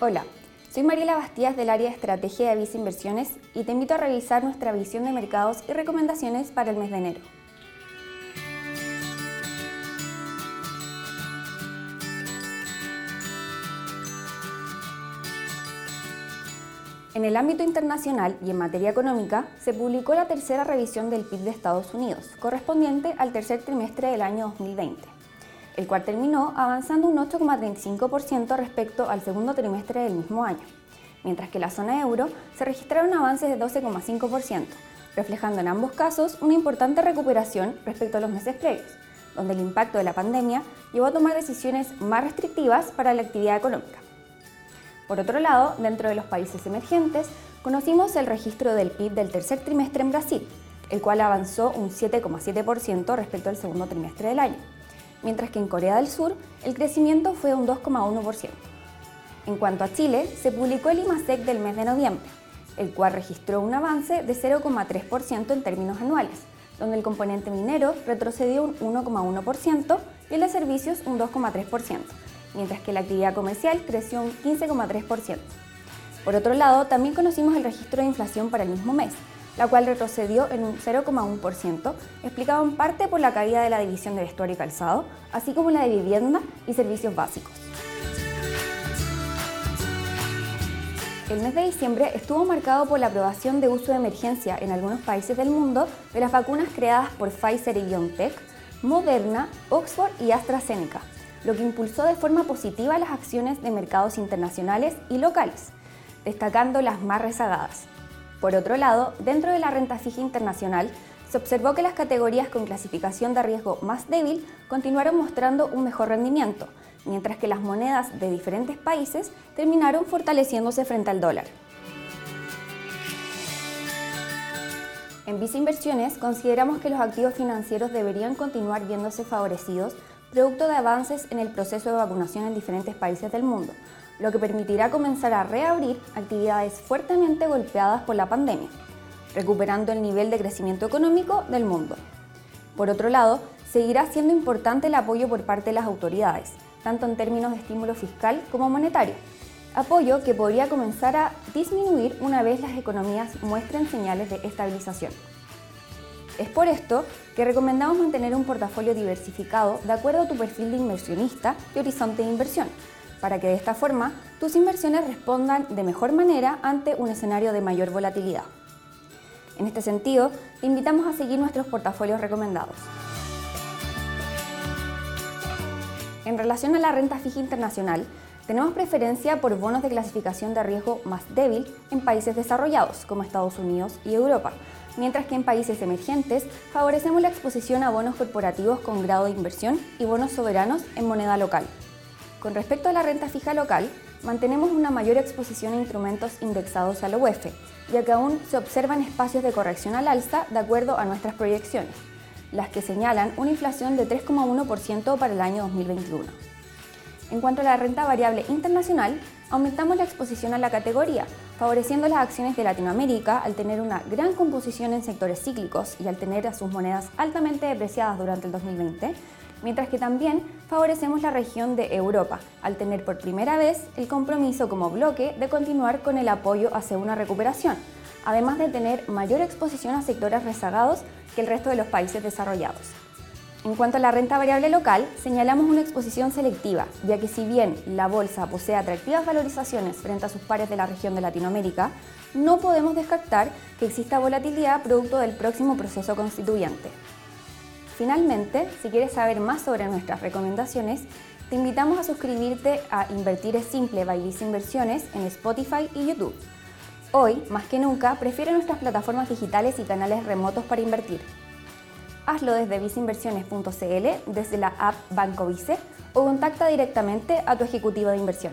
Hola, soy Mariela Bastías del área de estrategia de Visa Inversiones y te invito a revisar nuestra visión de mercados y recomendaciones para el mes de enero. En el ámbito internacional y en materia económica, se publicó la tercera revisión del PIB de Estados Unidos, correspondiente al tercer trimestre del año 2020, el cual terminó avanzando un 8,35% respecto al segundo trimestre del mismo año, mientras que en la zona euro se registraron avances de 12,5%, reflejando en ambos casos una importante recuperación respecto a los meses previos, donde el impacto de la pandemia llevó a tomar decisiones más restrictivas para la actividad económica. Por otro lado, dentro de los países emergentes, conocimos el registro del PIB del tercer trimestre en Brasil, el cual avanzó un 7,7% respecto al segundo trimestre del año, mientras que en Corea del Sur el crecimiento fue un 2,1%. En cuanto a Chile, se publicó el IMASEC del mes de noviembre, el cual registró un avance de 0,3% en términos anuales, donde el componente minero retrocedió un 1,1% y el de servicios un 2,3% mientras que la actividad comercial creció un 15,3%. Por otro lado, también conocimos el registro de inflación para el mismo mes, la cual retrocedió en un 0,1%, explicado en parte por la caída de la división de vestuario y calzado, así como la de vivienda y servicios básicos. El mes de diciembre estuvo marcado por la aprobación de uso de emergencia en algunos países del mundo de las vacunas creadas por Pfizer y BioNTech, Moderna, Oxford y AstraZeneca, lo que impulsó de forma positiva las acciones de mercados internacionales y locales, destacando las más rezagadas. Por otro lado, dentro de la renta fija internacional, se observó que las categorías con clasificación de riesgo más débil continuaron mostrando un mejor rendimiento, mientras que las monedas de diferentes países terminaron fortaleciéndose frente al dólar. En Visa Inversiones consideramos que los activos financieros deberían continuar viéndose favorecidos producto de avances en el proceso de vacunación en diferentes países del mundo, lo que permitirá comenzar a reabrir actividades fuertemente golpeadas por la pandemia, recuperando el nivel de crecimiento económico del mundo. Por otro lado, seguirá siendo importante el apoyo por parte de las autoridades, tanto en términos de estímulo fiscal como monetario, apoyo que podría comenzar a disminuir una vez las economías muestren señales de estabilización. Es por esto que recomendamos mantener un portafolio diversificado de acuerdo a tu perfil de inversionista y horizonte de inversión, para que de esta forma tus inversiones respondan de mejor manera ante un escenario de mayor volatilidad. En este sentido, te invitamos a seguir nuestros portafolios recomendados. En relación a la renta fija internacional, tenemos preferencia por bonos de clasificación de riesgo más débil en países desarrollados como Estados Unidos y Europa, mientras que en países emergentes favorecemos la exposición a bonos corporativos con grado de inversión y bonos soberanos en moneda local. Con respecto a la renta fija local, mantenemos una mayor exposición a instrumentos indexados a la UEF, ya que aún se observan espacios de corrección al alza de acuerdo a nuestras proyecciones, las que señalan una inflación de 3,1% para el año 2021. En cuanto a la renta variable internacional, aumentamos la exposición a la categoría, favoreciendo las acciones de Latinoamérica al tener una gran composición en sectores cíclicos y al tener a sus monedas altamente depreciadas durante el 2020, mientras que también favorecemos la región de Europa, al tener por primera vez el compromiso como bloque de continuar con el apoyo hacia una recuperación, además de tener mayor exposición a sectores rezagados que el resto de los países desarrollados. En cuanto a la renta variable local, señalamos una exposición selectiva, ya que si bien la bolsa posee atractivas valorizaciones frente a sus pares de la región de Latinoamérica, no podemos descartar que exista volatilidad producto del próximo proceso constituyente. Finalmente, si quieres saber más sobre nuestras recomendaciones, te invitamos a suscribirte a Invertir es Simple by Visa Inversiones en Spotify y YouTube. Hoy, más que nunca, prefiere nuestras plataformas digitales y canales remotos para invertir hazlo desde viceinversiones.cl, desde la app Banco Vice o contacta directamente a tu ejecutivo de inversión.